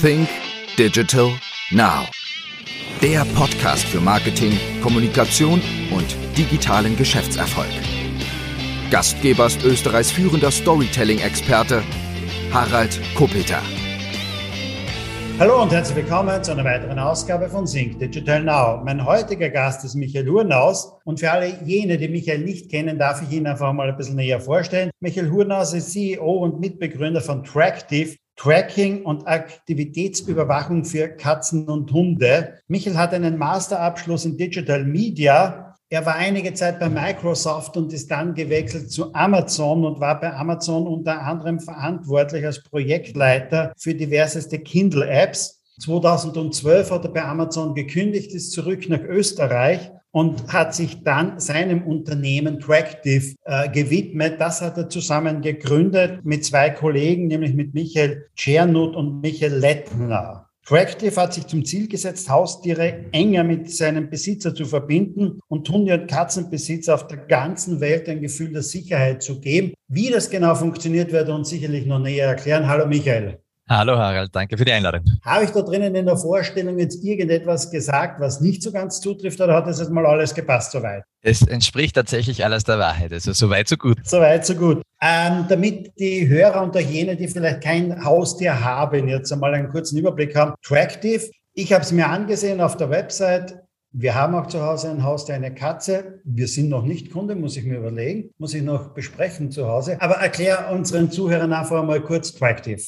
Think Digital Now. Der Podcast für Marketing, Kommunikation und digitalen Geschäftserfolg. Gastgeber ist Österreichs führender Storytelling-Experte Harald Kopeter. Hallo und herzlich willkommen zu einer weiteren Ausgabe von Sync Digital Now. Mein heutiger Gast ist Michael Hurnaus und für alle jene, die Michael nicht kennen, darf ich ihn einfach mal ein bisschen näher vorstellen. Michael Hurnaus ist CEO und Mitbegründer von Tractive, Tracking und Aktivitätsüberwachung für Katzen und Hunde. Michael hat einen Masterabschluss in Digital Media er war einige Zeit bei Microsoft und ist dann gewechselt zu Amazon und war bei Amazon unter anderem verantwortlich als Projektleiter für diverseste Kindle-Apps. 2012 hat er bei Amazon gekündigt, ist zurück nach Österreich und hat sich dann seinem Unternehmen Tractive äh, gewidmet. Das hat er zusammen gegründet mit zwei Kollegen, nämlich mit Michael Czernut und Michael Lettner. Tractive hat sich zum Ziel gesetzt, Haustiere enger mit seinem Besitzer zu verbinden und Hunde- und Katzenbesitzer auf der ganzen Welt ein Gefühl der Sicherheit zu geben. Wie das genau funktioniert, wird er uns sicherlich noch näher erklären. Hallo Michael. Hallo Harald, danke für die Einladung. Habe ich da drinnen in der Vorstellung jetzt irgendetwas gesagt, was nicht so ganz zutrifft oder hat das jetzt mal alles gepasst soweit? Es entspricht tatsächlich alles der Wahrheit, also soweit so gut. Soweit so gut. Ähm, damit die Hörer und auch jene, die vielleicht kein Haustier haben, jetzt einmal einen kurzen Überblick haben. Tractive, ich habe es mir angesehen auf der Website. Wir haben auch zu Hause ein Haustier, eine Katze. Wir sind noch nicht Kunde, muss ich mir überlegen, muss ich noch besprechen zu Hause. Aber erklär unseren Zuhörern einfach mal kurz Tractive.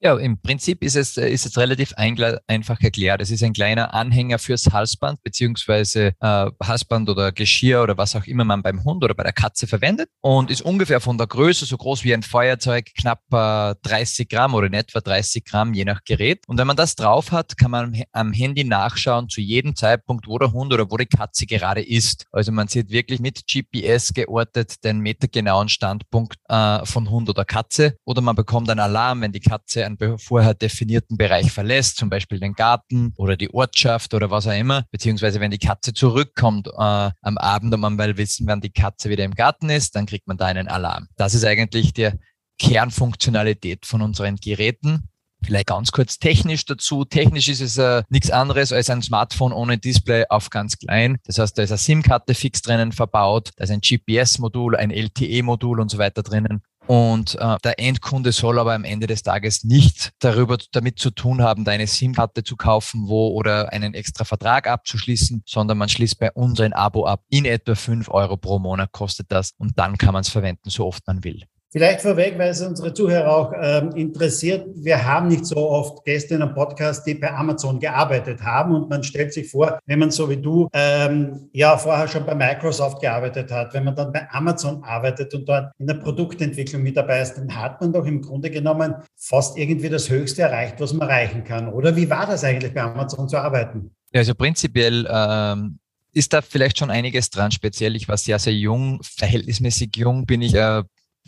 Ja, im Prinzip ist es, ist es relativ einfach erklärt. Es ist ein kleiner Anhänger fürs Halsband, beziehungsweise äh, Halsband oder Geschirr oder was auch immer man beim Hund oder bei der Katze verwendet und ist ungefähr von der Größe so groß wie ein Feuerzeug, knapp äh, 30 Gramm oder in etwa 30 Gramm, je nach Gerät. Und wenn man das drauf hat, kann man am Handy nachschauen zu jedem Zeitpunkt, wo der Hund oder wo die Katze gerade ist. Also man sieht wirklich mit GPS geortet den metergenauen Standpunkt äh, von Hund oder Katze oder man bekommt einen Alarm, wenn die Katze einen vorher definierten Bereich verlässt, zum Beispiel den Garten oder die Ortschaft oder was auch immer, beziehungsweise wenn die Katze zurückkommt äh, am Abend und man will wissen, wann die Katze wieder im Garten ist, dann kriegt man da einen Alarm. Das ist eigentlich die Kernfunktionalität von unseren Geräten. Vielleicht ganz kurz technisch dazu. Technisch ist es äh, nichts anderes als ein Smartphone ohne Display auf ganz klein. Das heißt, da ist eine SIM-Karte fix drinnen verbaut, da ist ein GPS-Modul, ein LTE-Modul und so weiter drinnen. Und äh, der Endkunde soll aber am Ende des Tages nicht darüber damit zu tun haben, deine SIM-Karte zu kaufen, wo oder einen extra Vertrag abzuschließen, sondern man schließt bei uns ein Abo ab. In etwa fünf Euro pro Monat kostet das und dann kann man es verwenden, so oft man will. Vielleicht vorweg, weil es unsere Zuhörer auch ähm, interessiert. Wir haben nicht so oft Gäste in einem Podcast, die bei Amazon gearbeitet haben. Und man stellt sich vor, wenn man so wie du ähm, ja vorher schon bei Microsoft gearbeitet hat, wenn man dann bei Amazon arbeitet und dort in der Produktentwicklung mit dabei ist, dann hat man doch im Grunde genommen fast irgendwie das Höchste erreicht, was man erreichen kann. Oder wie war das eigentlich bei Amazon zu arbeiten? Ja, also prinzipiell ähm ist da vielleicht schon einiges dran. Speziell, ich war sehr, sehr jung, verhältnismäßig jung bin ich äh,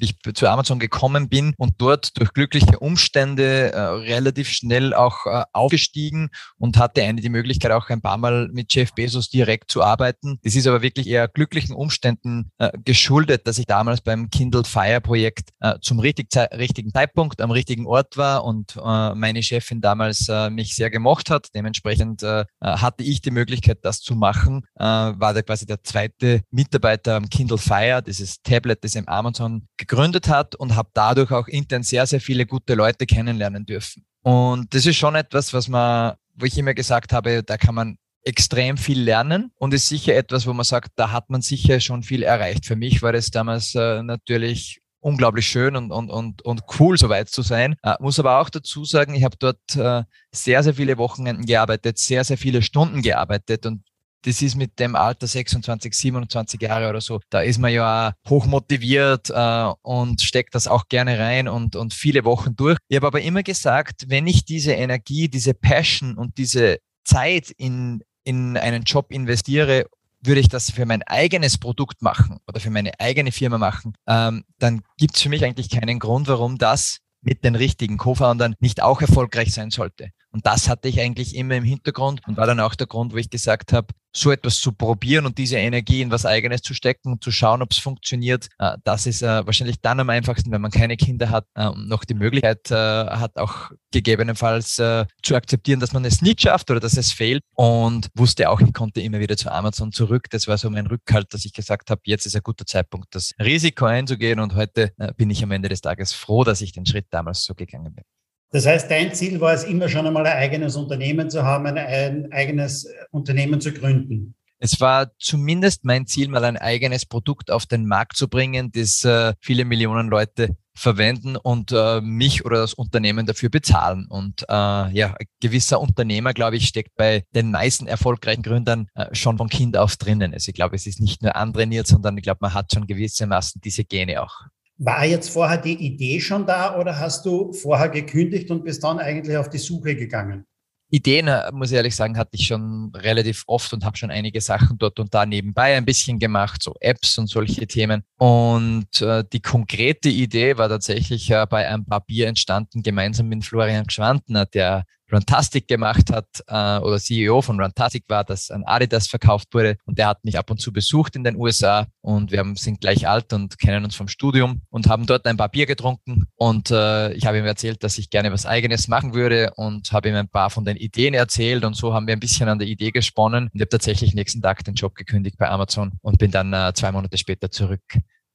ich zu Amazon gekommen bin und dort durch glückliche Umstände äh, relativ schnell auch äh, aufgestiegen und hatte eine die Möglichkeit auch ein paar Mal mit Jeff Bezos direkt zu arbeiten. Das ist aber wirklich eher glücklichen Umständen äh, geschuldet, dass ich damals beim Kindle Fire Projekt äh, zum richtig, richtigen Zeitpunkt am richtigen Ort war und äh, meine Chefin damals äh, mich sehr gemocht hat. Dementsprechend hatte ich die Möglichkeit, das zu machen. war da quasi der zweite Mitarbeiter am Kindle Fire, dieses Tablet, das im Amazon gegründet hat und habe dadurch auch intern sehr, sehr viele gute Leute kennenlernen dürfen. Und das ist schon etwas, was man, wo ich immer gesagt habe, da kann man extrem viel lernen und ist sicher etwas, wo man sagt, da hat man sicher schon viel erreicht. Für mich war das damals äh, natürlich unglaublich schön und, und, und, und cool, so weit zu sein. Äh, muss aber auch dazu sagen, ich habe dort äh, sehr, sehr viele Wochenenden gearbeitet, sehr, sehr viele Stunden gearbeitet und das ist mit dem Alter 26, 27 Jahre oder so, da ist man ja hoch motiviert äh, und steckt das auch gerne rein und, und viele Wochen durch. Ich habe aber immer gesagt, wenn ich diese Energie, diese Passion und diese Zeit in, in einen Job investiere, würde ich das für mein eigenes Produkt machen oder für meine eigene Firma machen, ähm, dann gibt es für mich eigentlich keinen Grund, warum das mit den richtigen Co-Foundern nicht auch erfolgreich sein sollte. Und das hatte ich eigentlich immer im Hintergrund und war dann auch der Grund, wo ich gesagt habe, so etwas zu probieren und diese Energie in was eigenes zu stecken und zu schauen, ob es funktioniert, äh, das ist äh, wahrscheinlich dann am einfachsten, wenn man keine Kinder hat äh, und noch die Möglichkeit hat, auch gegebenenfalls zu akzeptieren, dass man es nicht schafft oder dass es fehlt und wusste auch, ich konnte immer wieder zu Amazon zurück. Das war so mein Rückhalt, dass ich gesagt habe, jetzt ist ein guter Zeitpunkt, das Risiko einzugehen und heute bin ich am Ende des Tages froh, dass ich den Schritt damals so gegangen bin. Das heißt, dein Ziel war es immer schon einmal ein eigenes Unternehmen zu haben, ein eigenes Unternehmen zu gründen. Es war zumindest mein Ziel, mal ein eigenes Produkt auf den Markt zu bringen, das äh, viele Millionen Leute verwenden und äh, mich oder das Unternehmen dafür bezahlen. Und äh, ja, ein gewisser Unternehmer, glaube ich, steckt bei den meisten erfolgreichen Gründern äh, schon von Kind auf drinnen. Also ich glaube, es ist nicht nur antrainiert, sondern ich glaube, man hat schon gewissermaßen diese Gene auch. War jetzt vorher die Idee schon da oder hast du vorher gekündigt und bist dann eigentlich auf die Suche gegangen? Ideen, äh, muss ich ehrlich sagen, hatte ich schon relativ oft und habe schon einige Sachen dort und da nebenbei ein bisschen gemacht, so Apps und solche Themen. Und äh, die konkrete Idee war tatsächlich äh, bei einem Papier entstanden, gemeinsam mit Florian Gschwandner, der Runtastic gemacht hat äh, oder CEO von Runtastic war, das an Adidas verkauft wurde und der hat mich ab und zu besucht in den USA und wir haben, sind gleich alt und kennen uns vom Studium und haben dort ein paar Bier getrunken und äh, ich habe ihm erzählt, dass ich gerne was eigenes machen würde und habe ihm ein paar von den Ideen erzählt und so haben wir ein bisschen an der Idee gesponnen und habe tatsächlich nächsten Tag den Job gekündigt bei Amazon und bin dann äh, zwei Monate später zurück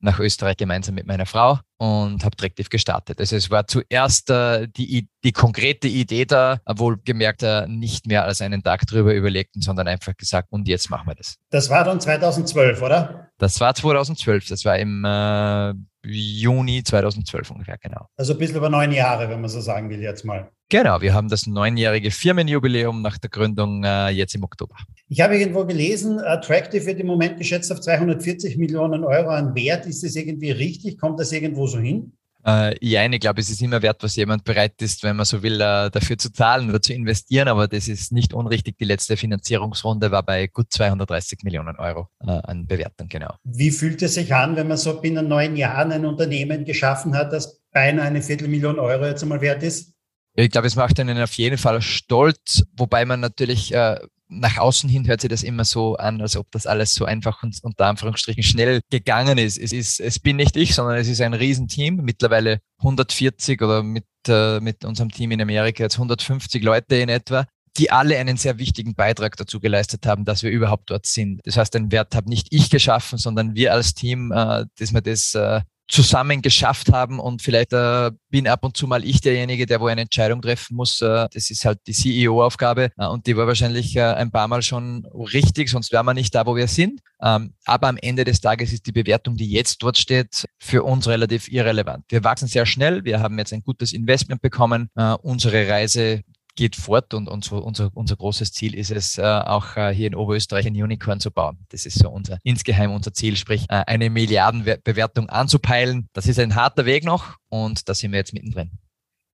nach Österreich gemeinsam mit meiner Frau und habe Directive gestartet. Also es war zuerst äh, die, die konkrete Idee da, wohl gemerkt äh, nicht mehr als einen Tag drüber überlegten, sondern einfach gesagt, und jetzt machen wir das. Das war dann 2012, oder? Das war 2012, das war im äh, Juni 2012 ungefähr, genau. Also ein bisschen über neun Jahre, wenn man so sagen will jetzt mal. Genau, wir haben das neunjährige Firmenjubiläum nach der Gründung äh, jetzt im Oktober. Ich habe irgendwo gelesen, Attractive wird im Moment geschätzt auf 240 Millionen Euro an Wert. Ist das irgendwie richtig? Kommt das irgendwo so hin? Äh, ja, ich glaube, es ist immer wert, was jemand bereit ist, wenn man so will, äh, dafür zu zahlen oder zu investieren. Aber das ist nicht unrichtig. Die letzte Finanzierungsrunde war bei gut 230 Millionen Euro äh, an Bewertung, genau. Wie fühlt es sich an, wenn man so binnen neun Jahren ein Unternehmen geschaffen hat, das beinahe eine Viertelmillion Euro jetzt einmal wert ist? Ich glaube, es macht einen auf jeden Fall stolz, wobei man natürlich äh, nach außen hin hört sich das immer so an, als ob das alles so einfach und unter Anführungsstrichen schnell gegangen ist. Es ist, es bin nicht ich, sondern es ist ein Riesenteam, mittlerweile 140 oder mit, äh, mit unserem Team in Amerika jetzt 150 Leute in etwa die alle einen sehr wichtigen Beitrag dazu geleistet haben, dass wir überhaupt dort sind. Das heißt, den Wert habe nicht ich geschaffen, sondern wir als Team, äh, dass wir das äh, zusammen geschafft haben und vielleicht äh, bin ab und zu mal ich derjenige, der wo eine Entscheidung treffen muss. Äh, das ist halt die CEO-Aufgabe äh, und die war wahrscheinlich äh, ein paar Mal schon richtig, sonst wären wir nicht da, wo wir sind. Ähm, aber am Ende des Tages ist die Bewertung, die jetzt dort steht, für uns relativ irrelevant. Wir wachsen sehr schnell, wir haben jetzt ein gutes Investment bekommen. Äh, unsere Reise geht fort und unser, unser, unser großes Ziel ist es, äh, auch äh, hier in Oberösterreich ein Unicorn zu bauen. Das ist so unser insgeheim unser Ziel, sprich äh, eine Milliardenbewertung anzupeilen. Das ist ein harter Weg noch und da sind wir jetzt mittendrin.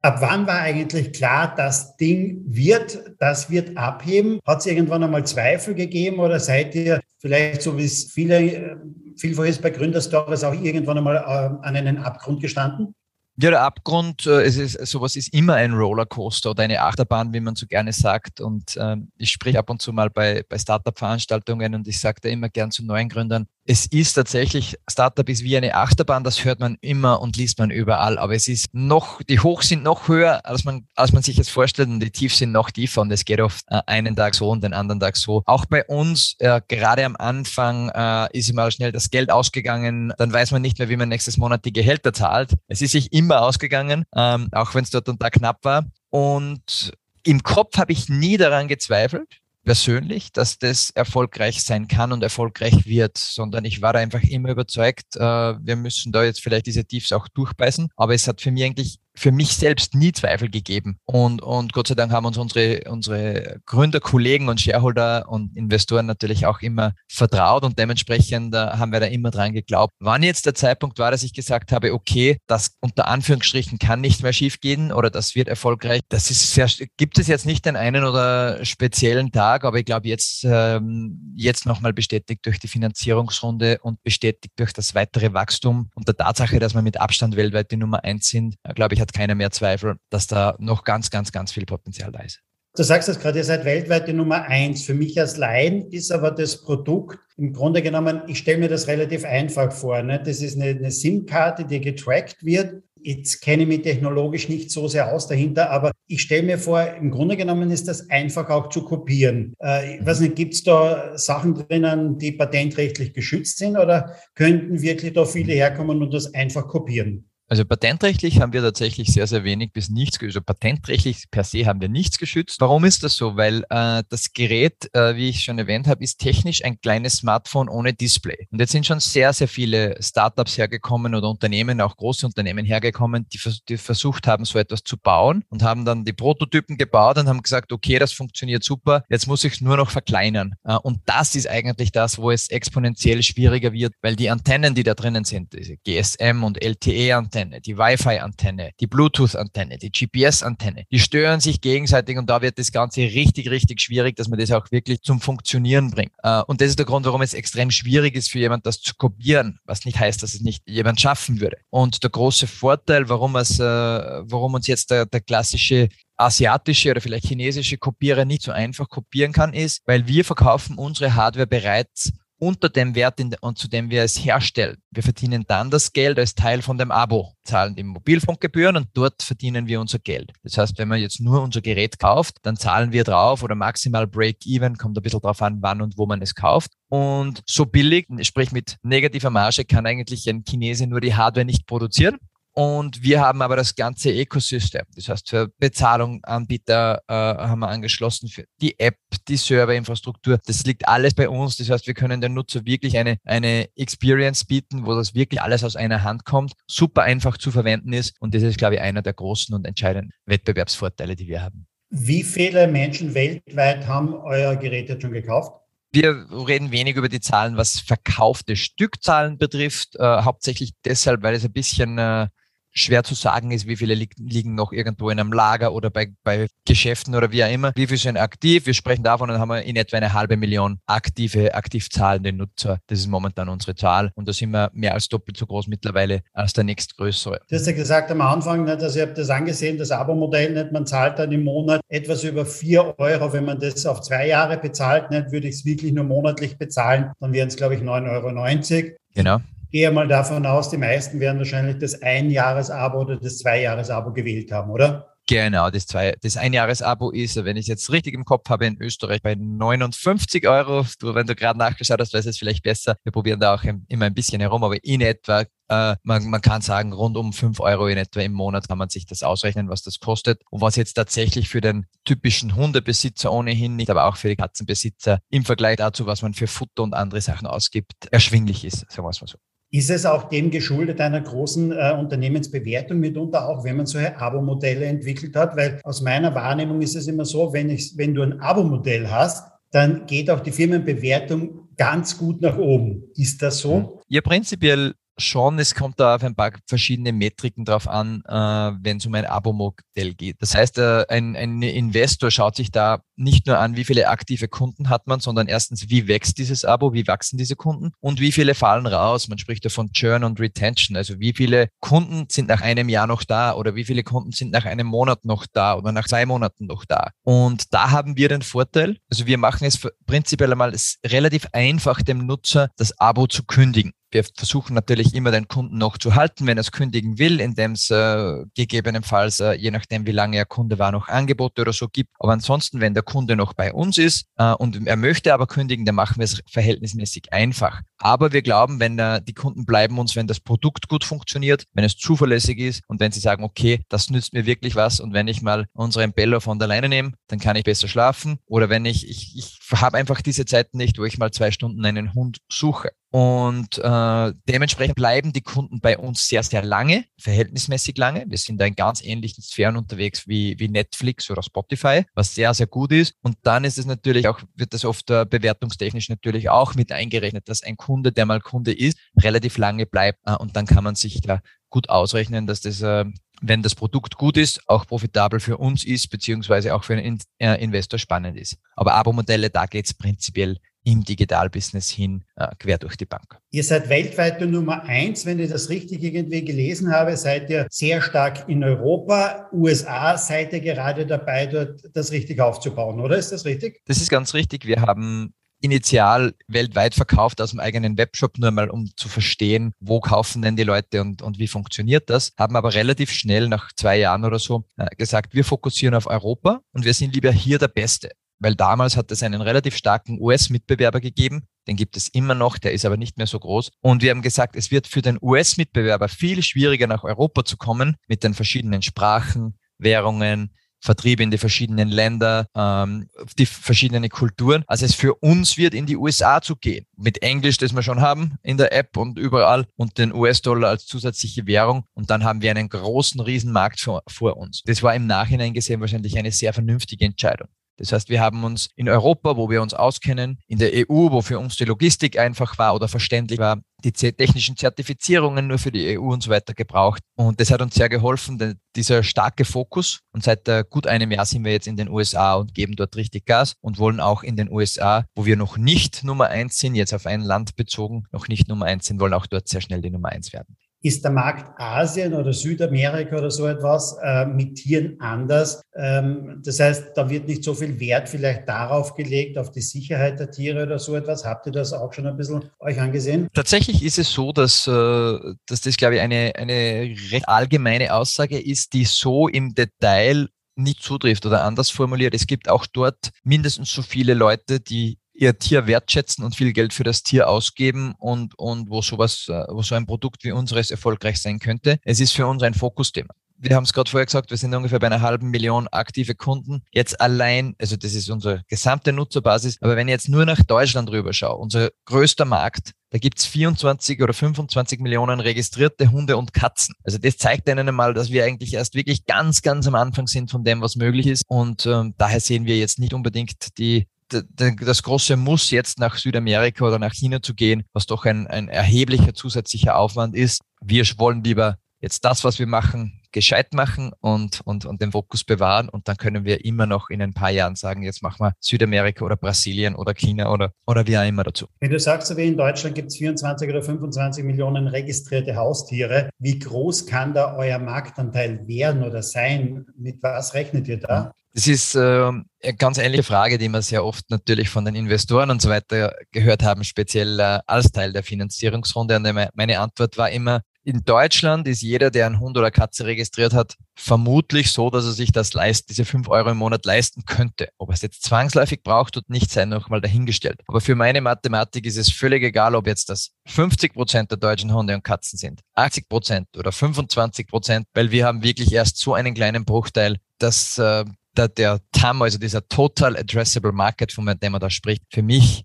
Ab wann war eigentlich klar, das Ding wird, das wird abheben? Hat es irgendwann einmal Zweifel gegeben oder seid ihr vielleicht, so wie es viele, äh, vielfach ist bei Gründerstories, auch irgendwann einmal äh, an einen Abgrund gestanden? Ja, der Abgrund, äh, es ist, sowas ist immer ein Rollercoaster oder eine Achterbahn, wie man so gerne sagt. Und ähm, ich spreche ab und zu mal bei, bei Startup-Veranstaltungen und ich sage da immer gern zu neuen Gründern, es ist tatsächlich, Startup ist wie eine Achterbahn, das hört man immer und liest man überall, aber es ist noch, die Hoch sind noch höher, als man, als man sich jetzt vorstellt und die Tief sind noch tiefer und es geht oft äh, einen Tag so und den anderen Tag so. Auch bei uns, äh, gerade am Anfang, äh, ist mal schnell das Geld ausgegangen, dann weiß man nicht mehr, wie man nächstes Monat die Gehälter zahlt. Es ist sich immer ausgegangen, ähm, auch wenn es dort und da knapp war. Und im Kopf habe ich nie daran gezweifelt persönlich, dass das erfolgreich sein kann und erfolgreich wird, sondern ich war einfach immer überzeugt, äh, wir müssen da jetzt vielleicht diese Tiefs auch durchbeißen. Aber es hat für mich eigentlich für mich selbst nie Zweifel gegeben. Und, und Gott sei Dank haben uns unsere, unsere Gründer, Kollegen und Shareholder und Investoren natürlich auch immer vertraut und dementsprechend äh, haben wir da immer dran geglaubt. Wann jetzt der Zeitpunkt war, dass ich gesagt habe, okay, das unter Anführungsstrichen kann nicht mehr schief gehen oder das wird erfolgreich, das ist sehr, gibt es jetzt nicht den einen oder speziellen Tag, aber ich glaube jetzt, ähm, jetzt nochmal bestätigt durch die Finanzierungsrunde und bestätigt durch das weitere Wachstum und der Tatsache, dass wir mit Abstand weltweit die Nummer eins sind, äh, glaube ich, hat keiner mehr Zweifel, dass da noch ganz, ganz, ganz viel Potenzial da ist. Du sagst das gerade, ihr seid weltweit die Nummer eins. Für mich als Laien ist aber das Produkt im Grunde genommen, ich stelle mir das relativ einfach vor. Ne? Das ist eine, eine SIM-Karte, die getrackt wird. Jetzt kenne ich mich technologisch nicht so sehr aus dahinter, aber ich stelle mir vor, im Grunde genommen ist das einfach auch zu kopieren. Äh, ich weiß nicht, gibt es da Sachen drinnen, die patentrechtlich geschützt sind oder könnten wirklich da viele herkommen und das einfach kopieren? Also patentrechtlich haben wir tatsächlich sehr, sehr wenig bis nichts, also patentrechtlich per se haben wir nichts geschützt. Warum ist das so? Weil äh, das Gerät, äh, wie ich schon erwähnt habe, ist technisch ein kleines Smartphone ohne Display. Und jetzt sind schon sehr, sehr viele Startups hergekommen oder Unternehmen, auch große Unternehmen hergekommen, die, die versucht haben, so etwas zu bauen und haben dann die Prototypen gebaut und haben gesagt, okay, das funktioniert super, jetzt muss ich es nur noch verkleinern. Äh, und das ist eigentlich das, wo es exponentiell schwieriger wird, weil die Antennen, die da drinnen sind, diese GSM und LTE-Antennen, Antenne, die Wi-Fi-Antenne, die Bluetooth-Antenne, die GPS-Antenne, die stören sich gegenseitig und da wird das Ganze richtig, richtig schwierig, dass man das auch wirklich zum Funktionieren bringt. Äh, und das ist der Grund, warum es extrem schwierig ist für jemand, das zu kopieren, was nicht heißt, dass es nicht jemand schaffen würde. Und der große Vorteil, warum es, äh, warum uns jetzt der, der klassische asiatische oder vielleicht chinesische Kopierer nicht so einfach kopieren kann, ist, weil wir verkaufen unsere Hardware bereits unter dem Wert, in, und zu dem wir es herstellen. Wir verdienen dann das Geld als Teil von dem Abo, zahlen die Mobilfunkgebühren und dort verdienen wir unser Geld. Das heißt, wenn man jetzt nur unser Gerät kauft, dann zahlen wir drauf oder maximal Break-Even, kommt ein bisschen drauf an, wann und wo man es kauft. Und so billig, sprich mit negativer Marge, kann eigentlich ein Chinese nur die Hardware nicht produzieren. Und wir haben aber das ganze Ökosystem. Das heißt, für Bezahlung, Anbieter äh, haben wir angeschlossen, für die App, die Serverinfrastruktur. Das liegt alles bei uns. Das heißt, wir können den Nutzer wirklich eine, eine Experience bieten, wo das wirklich alles aus einer Hand kommt, super einfach zu verwenden ist. Und das ist, glaube ich, einer der großen und entscheidenden Wettbewerbsvorteile, die wir haben. Wie viele Menschen weltweit haben euer Gerät jetzt schon gekauft? Wir reden wenig über die Zahlen, was verkaufte Stückzahlen betrifft, äh, hauptsächlich deshalb, weil es ein bisschen äh, schwer zu sagen ist, wie viele li liegen noch irgendwo in einem Lager oder bei, bei Geschäften oder wie auch immer. Wie viele sind aktiv? Wir sprechen davon, dann haben wir in etwa eine halbe Million aktive, aktiv zahlende Nutzer. Das ist momentan unsere Zahl und da sind wir mehr als doppelt so groß mittlerweile als der nächstgrößere. Du hast ja gesagt am Anfang, nicht, also ich habe das angesehen, das Abo-Modell, nicht, man zahlt dann im Monat etwas über vier Euro. Wenn man das auf zwei Jahre bezahlt, nicht, würde ich es wirklich nur monatlich bezahlen, dann wären es, glaube ich, 9,90 Euro. Genau gehe mal davon aus, die meisten werden wahrscheinlich das Einjahres-Abo oder das Zweijahres-Abo gewählt haben, oder? Genau, das, zwei, das Einjahres-Abo ist, wenn ich es jetzt richtig im Kopf habe, in Österreich bei 59 Euro. Du, wenn du gerade nachgeschaut hast, weißt du es vielleicht besser. Wir probieren da auch immer ein bisschen herum, aber in etwa, äh, man, man kann sagen, rund um 5 Euro in etwa im Monat kann man sich das ausrechnen, was das kostet. Und was jetzt tatsächlich für den typischen Hundebesitzer ohnehin nicht, aber auch für die Katzenbesitzer im Vergleich dazu, was man für Futter und andere Sachen ausgibt, erschwinglich ist, sagen wir es mal so. Ist es auch dem geschuldet einer großen äh, Unternehmensbewertung mitunter auch, wenn man solche Abo-Modelle entwickelt hat? Weil aus meiner Wahrnehmung ist es immer so, wenn, ich, wenn du ein Abo-Modell hast, dann geht auch die Firmenbewertung ganz gut nach oben. Ist das so? Ja, prinzipiell schon, es kommt da auf ein paar verschiedene Metriken drauf an, äh, wenn es um ein Abo-Modell geht. Das heißt, äh, ein, ein Investor schaut sich da nicht nur an, wie viele aktive Kunden hat man, sondern erstens, wie wächst dieses Abo, wie wachsen diese Kunden und wie viele fallen raus. Man spricht ja von Churn und Retention, also wie viele Kunden sind nach einem Jahr noch da oder wie viele Kunden sind nach einem Monat noch da oder nach zwei Monaten noch da. Und da haben wir den Vorteil, also wir machen es prinzipiell einmal relativ einfach, dem Nutzer das Abo zu kündigen. Wir versuchen natürlich immer den Kunden noch zu halten, wenn er es kündigen will, indem es äh, gegebenenfalls, äh, je nachdem wie lange er Kunde war, noch Angebote oder so gibt. Aber ansonsten, wenn der Kunde noch bei uns ist äh, und er möchte aber kündigen, dann machen wir es verhältnismäßig einfach. Aber wir glauben, wenn äh, die Kunden bleiben uns, wenn das Produkt gut funktioniert, wenn es zuverlässig ist und wenn sie sagen, okay, das nützt mir wirklich was und wenn ich mal unseren Bello von der Leine nehme, dann kann ich besser schlafen. Oder wenn ich, ich, ich habe einfach diese Zeiten nicht, wo ich mal zwei Stunden einen Hund suche. Und äh, dementsprechend bleiben die Kunden bei uns sehr, sehr lange, verhältnismäßig lange. Wir sind da in ganz ähnlichen Sphären unterwegs wie, wie Netflix oder Spotify, was sehr, sehr gut ist. Und dann ist es natürlich auch, wird das oft äh, bewertungstechnisch natürlich auch mit eingerechnet, dass ein Kunde, der mal Kunde ist, relativ lange bleibt. Äh, und dann kann man sich da gut ausrechnen, dass das, äh, wenn das Produkt gut ist, auch profitabel für uns ist, beziehungsweise auch für einen äh, Investor spannend ist. Aber Abo-Modelle, da geht es prinzipiell im Digitalbusiness hin äh, quer durch die Bank. Ihr seid weltweite Nummer eins, wenn ich das richtig irgendwie gelesen habe, seid ihr sehr stark in Europa. USA seid ihr gerade dabei, dort das richtig aufzubauen, oder ist das richtig? Das ist ganz richtig. Wir haben initial weltweit verkauft aus dem eigenen Webshop, nur mal um zu verstehen, wo kaufen denn die Leute und, und wie funktioniert das. Haben aber relativ schnell nach zwei Jahren oder so äh, gesagt, wir fokussieren auf Europa und wir sind lieber hier der Beste weil damals hat es einen relativ starken US-Mitbewerber gegeben. Den gibt es immer noch, der ist aber nicht mehr so groß. Und wir haben gesagt, es wird für den US-Mitbewerber viel schwieriger nach Europa zu kommen mit den verschiedenen Sprachen, Währungen, Vertrieb in die verschiedenen Länder, ähm, die verschiedenen Kulturen, als es für uns wird, in die USA zu gehen. Mit Englisch, das wir schon haben in der App und überall und den US-Dollar als zusätzliche Währung. Und dann haben wir einen großen Riesenmarkt vor, vor uns. Das war im Nachhinein gesehen wahrscheinlich eine sehr vernünftige Entscheidung. Das heißt, wir haben uns in Europa, wo wir uns auskennen, in der EU, wo für uns die Logistik einfach war oder verständlich war, die technischen Zertifizierungen nur für die EU und so weiter gebraucht. Und das hat uns sehr geholfen, denn dieser starke Fokus. Und seit äh, gut einem Jahr sind wir jetzt in den USA und geben dort richtig Gas und wollen auch in den USA, wo wir noch nicht Nummer eins sind, jetzt auf ein Land bezogen, noch nicht Nummer eins sind, wollen auch dort sehr schnell die Nummer eins werden ist der Markt Asien oder Südamerika oder so etwas äh, mit Tieren anders. Ähm, das heißt, da wird nicht so viel Wert vielleicht darauf gelegt, auf die Sicherheit der Tiere oder so etwas. Habt ihr das auch schon ein bisschen euch angesehen? Tatsächlich ist es so, dass, äh, dass das, glaube ich, eine, eine recht allgemeine Aussage ist, die so im Detail nicht zutrifft oder anders formuliert. Es gibt auch dort mindestens so viele Leute, die ihr Tier wertschätzen und viel Geld für das Tier ausgeben und, und wo sowas, äh, wo so ein Produkt wie unseres erfolgreich sein könnte. Es ist für uns ein Fokusthema wir haben es gerade vorher gesagt, wir sind ungefähr bei einer halben Million aktive Kunden. Jetzt allein, also das ist unsere gesamte Nutzerbasis, aber wenn ich jetzt nur nach Deutschland rüber schaue, unser größter Markt, da gibt's 24 oder 25 Millionen registrierte Hunde und Katzen. Also das zeigt ihnen einmal, dass wir eigentlich erst wirklich ganz, ganz am Anfang sind von dem, was möglich ist. Und ähm, daher sehen wir jetzt nicht unbedingt die das große Muss, jetzt nach Südamerika oder nach China zu gehen, was doch ein, ein erheblicher zusätzlicher Aufwand ist. Wir wollen lieber jetzt das, was wir machen, gescheit machen und, und, und den Fokus bewahren. Und dann können wir immer noch in ein paar Jahren sagen, jetzt machen wir Südamerika oder Brasilien oder China oder, oder wie auch immer dazu. Wenn du sagst, so wie in Deutschland gibt es 24 oder 25 Millionen registrierte Haustiere, wie groß kann da euer Marktanteil werden oder sein? Mit was rechnet ihr da? Das ist äh, eine ganz ähnliche Frage, die wir sehr oft natürlich von den Investoren und so weiter gehört haben, speziell äh, als Teil der Finanzierungsrunde. Und meine Antwort war immer, in Deutschland ist jeder, der einen Hund oder Katze registriert hat, vermutlich so, dass er sich das leist, diese fünf Euro im Monat leisten könnte. Ob er es jetzt zwangsläufig braucht und nicht sein, noch mal dahingestellt. Aber für meine Mathematik ist es völlig egal, ob jetzt das 50 Prozent der deutschen Hunde und Katzen sind, 80 Prozent oder 25 Prozent, weil wir haben wirklich erst so einen kleinen Bruchteil, dass äh, der, der TAM, also dieser Total Addressable Market, von dem man da spricht, für mich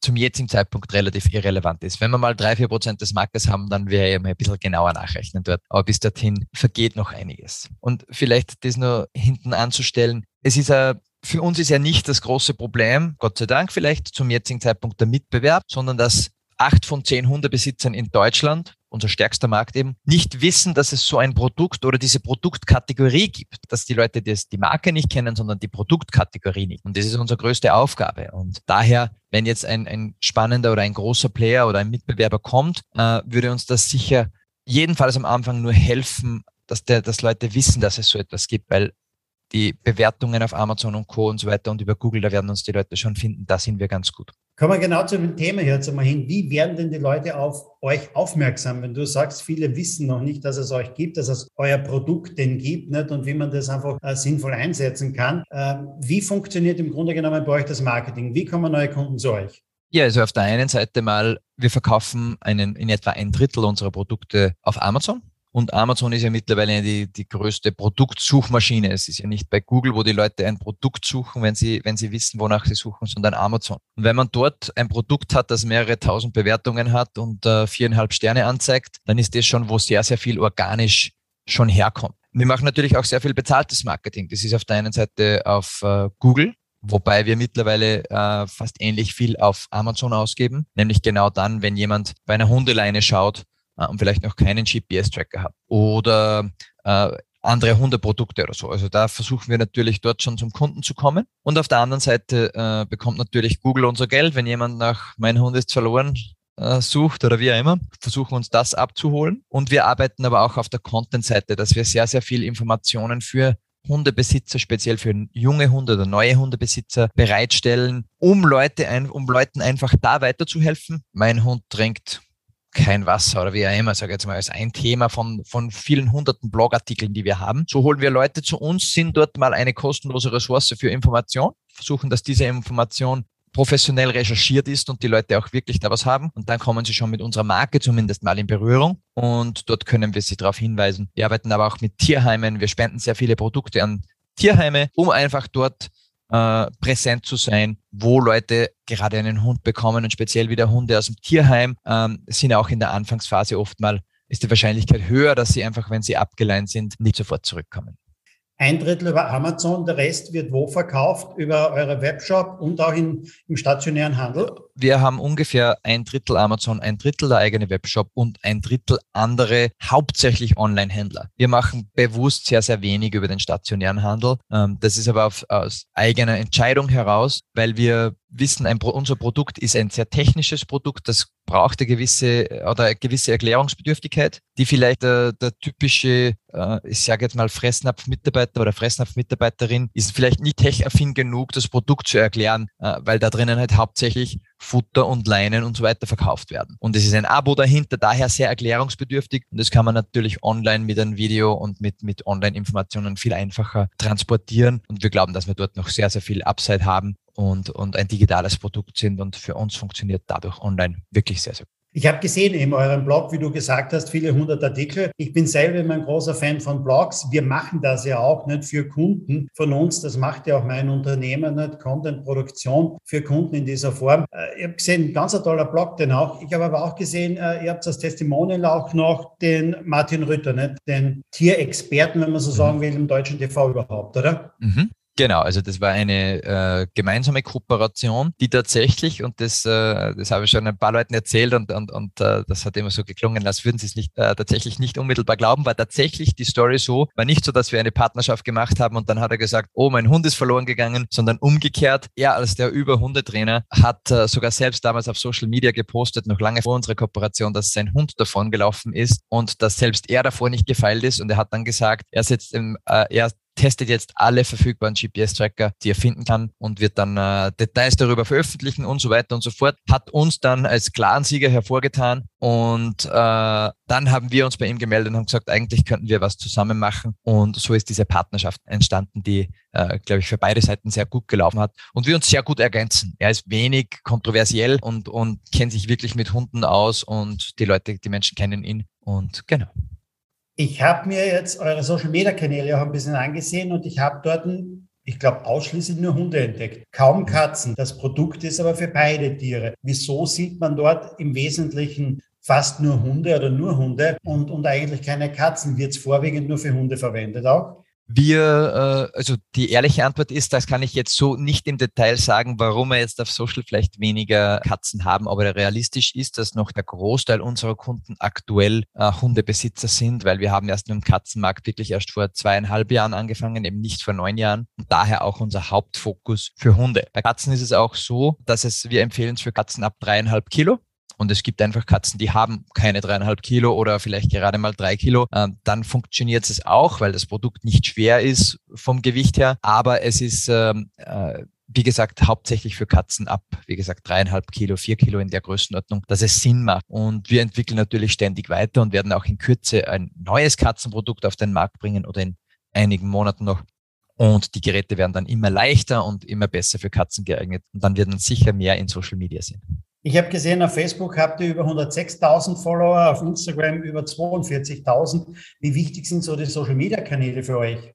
zum jetzigen Zeitpunkt relativ irrelevant ist. Wenn wir mal drei, vier Prozent des Marktes haben, dann wäre mal ein bisschen genauer nachrechnen dort. Aber bis dorthin vergeht noch einiges. Und vielleicht das nur hinten anzustellen. Es ist ein für uns ist ja nicht das große Problem, Gott sei Dank vielleicht zum jetzigen Zeitpunkt der Mitbewerb, sondern dass acht von zehn Hundebesitzern in Deutschland unser stärkster Markt eben, nicht wissen, dass es so ein Produkt oder diese Produktkategorie gibt, dass die Leute das, die Marke nicht kennen, sondern die Produktkategorie nicht. Und das ist unsere größte Aufgabe. Und daher, wenn jetzt ein, ein spannender oder ein großer Player oder ein Mitbewerber kommt, äh, würde uns das sicher jedenfalls am Anfang nur helfen, dass, der, dass Leute wissen, dass es so etwas gibt, weil die Bewertungen auf Amazon und Co. und so weiter und über Google, da werden uns die Leute schon finden, da sind wir ganz gut. Kommen wir genau zu dem Thema jetzt einmal hin. Wie werden denn die Leute auf euch aufmerksam, wenn du sagst, viele wissen noch nicht, dass es euch gibt, dass es euer Produkt denn gibt nicht? und wie man das einfach äh, sinnvoll einsetzen kann. Ähm, wie funktioniert im Grunde genommen bei euch das Marketing? Wie kommen neue Kunden zu euch? Ja, also auf der einen Seite mal, wir verkaufen einen, in etwa ein Drittel unserer Produkte auf Amazon. Und Amazon ist ja mittlerweile die, die größte Produktsuchmaschine. Es ist ja nicht bei Google, wo die Leute ein Produkt suchen, wenn sie, wenn sie wissen, wonach sie suchen, sondern Amazon. Und wenn man dort ein Produkt hat, das mehrere tausend Bewertungen hat und äh, viereinhalb Sterne anzeigt, dann ist das schon, wo sehr, sehr viel organisch schon herkommt. Wir machen natürlich auch sehr viel bezahltes Marketing. Das ist auf der einen Seite auf äh, Google, wobei wir mittlerweile äh, fast ähnlich viel auf Amazon ausgeben, nämlich genau dann, wenn jemand bei einer Hundeleine schaut, äh, und vielleicht noch keinen GPS-Tracker hat. Oder äh, andere Hundeprodukte oder so. Also da versuchen wir natürlich dort schon zum Kunden zu kommen. Und auf der anderen Seite äh, bekommt natürlich Google unser Geld, wenn jemand nach mein Hund ist verloren äh, sucht oder wie auch immer, versuchen uns das abzuholen. Und wir arbeiten aber auch auf der Content-Seite, dass wir sehr, sehr viel Informationen für Hundebesitzer, speziell für junge Hunde oder neue Hundebesitzer bereitstellen, um Leute ein, um Leuten einfach da weiterzuhelfen. Mein Hund trinkt kein Wasser oder wie auch immer, sage ich jetzt mal, als ein Thema von, von vielen hunderten Blogartikeln, die wir haben. So holen wir Leute zu uns, sind dort mal eine kostenlose Ressource für Information, versuchen, dass diese Information professionell recherchiert ist und die Leute auch wirklich da was haben. Und dann kommen sie schon mit unserer Marke zumindest mal in Berührung und dort können wir sie darauf hinweisen. Wir arbeiten aber auch mit Tierheimen. Wir spenden sehr viele Produkte an Tierheime, um einfach dort äh, präsent zu sein, wo Leute gerade einen Hund bekommen und speziell wieder Hunde aus dem Tierheim ähm, sind auch in der Anfangsphase oft mal ist die Wahrscheinlichkeit höher, dass sie einfach, wenn sie abgeleint sind, nicht sofort zurückkommen. Ein Drittel über Amazon, der Rest wird wo verkauft? Über eure Webshop und auch in, im stationären Handel? Wir haben ungefähr ein Drittel Amazon, ein Drittel der eigene Webshop und ein Drittel andere, hauptsächlich Online-Händler. Wir machen bewusst sehr, sehr wenig über den stationären Handel. Ähm, das ist aber aus eigener Entscheidung heraus, weil wir wissen, ein, unser Produkt ist ein sehr technisches Produkt, das braucht eine gewisse oder eine gewisse Erklärungsbedürftigkeit, die vielleicht der, der typische, äh, ich sage jetzt mal Fressnapf-Mitarbeiter oder Fressnapf-Mitarbeiterin ist vielleicht nicht tech-affin genug, das Produkt zu erklären, äh, weil da drinnen halt hauptsächlich Futter und Leinen und so weiter verkauft werden. Und es ist ein Abo dahinter, daher sehr erklärungsbedürftig und das kann man natürlich online mit einem Video und mit, mit Online-Informationen viel einfacher transportieren und wir glauben, dass wir dort noch sehr, sehr viel Upside haben und, und ein digitales Produkt sind und für uns funktioniert dadurch online wirklich sehr, sehr gut. Ich habe gesehen in eurem Blog, wie du gesagt hast, viele hundert Artikel. Ich bin selber immer ein großer Fan von Blogs. Wir machen das ja auch nicht für Kunden von uns. Das macht ja auch mein Unternehmen nicht. Content-Produktion für Kunden in dieser Form. Äh, ich habe gesehen, ganz ein toller Blog, den auch. Ich habe aber auch gesehen, äh, ihr habt das Testimonial auch noch den Martin Rütter, nicht? den Tierexperten, wenn man so sagen will, im deutschen TV überhaupt, oder? Mhm. Genau, also das war eine äh, gemeinsame Kooperation, die tatsächlich, und das, äh, das habe ich schon ein paar Leuten erzählt und, und, und äh, das hat immer so geklungen, als würden sie es nicht äh, tatsächlich nicht unmittelbar glauben, war tatsächlich die Story so, war nicht so, dass wir eine Partnerschaft gemacht haben und dann hat er gesagt, oh, mein Hund ist verloren gegangen, sondern umgekehrt, er als der Über-Hundetrainer hat äh, sogar selbst damals auf Social Media gepostet, noch lange vor unserer Kooperation, dass sein Hund davon gelaufen ist und dass selbst er davor nicht gefeilt ist und er hat dann gesagt, er sitzt im, äh, er testet jetzt alle verfügbaren GPS-Tracker, die er finden kann und wird dann äh, Details darüber veröffentlichen und so weiter und so fort. Hat uns dann als klaren Sieger hervorgetan und äh, dann haben wir uns bei ihm gemeldet und haben gesagt, eigentlich könnten wir was zusammen machen und so ist diese Partnerschaft entstanden, die, äh, glaube ich, für beide Seiten sehr gut gelaufen hat und wir uns sehr gut ergänzen. Er ist wenig kontroversiell und, und kennt sich wirklich mit Hunden aus und die Leute, die Menschen kennen ihn und genau. Ich habe mir jetzt eure Social-Media-Kanäle auch ein bisschen angesehen und ich habe dort, ich glaube, ausschließlich nur Hunde entdeckt. Kaum Katzen. Das Produkt ist aber für beide Tiere. Wieso sieht man dort im Wesentlichen fast nur Hunde oder nur Hunde und, und eigentlich keine Katzen? Wird es vorwiegend nur für Hunde verwendet auch? Wir, äh, also die ehrliche Antwort ist, das kann ich jetzt so nicht im Detail sagen, warum wir jetzt auf Social vielleicht weniger Katzen haben, aber realistisch ist, dass noch der Großteil unserer Kunden aktuell äh, Hundebesitzer sind, weil wir haben erst mit dem Katzenmarkt wirklich erst vor zweieinhalb Jahren angefangen, eben nicht vor neun Jahren und daher auch unser Hauptfokus für Hunde. Bei Katzen ist es auch so, dass es, wir empfehlen es für Katzen ab dreieinhalb Kilo. Und es gibt einfach Katzen, die haben keine dreieinhalb Kilo oder vielleicht gerade mal drei Kilo. Ähm, dann funktioniert es auch, weil das Produkt nicht schwer ist vom Gewicht her. Aber es ist, ähm, äh, wie gesagt, hauptsächlich für Katzen ab, wie gesagt, dreieinhalb Kilo, vier Kilo in der Größenordnung, dass es Sinn macht. Und wir entwickeln natürlich ständig weiter und werden auch in Kürze ein neues Katzenprodukt auf den Markt bringen oder in einigen Monaten noch. Und die Geräte werden dann immer leichter und immer besser für Katzen geeignet. Und dann werden sicher mehr in Social Media sein. Ich habe gesehen, auf Facebook habt ihr über 106.000 Follower, auf Instagram über 42.000. Wie wichtig sind so die Social-Media-Kanäle für euch?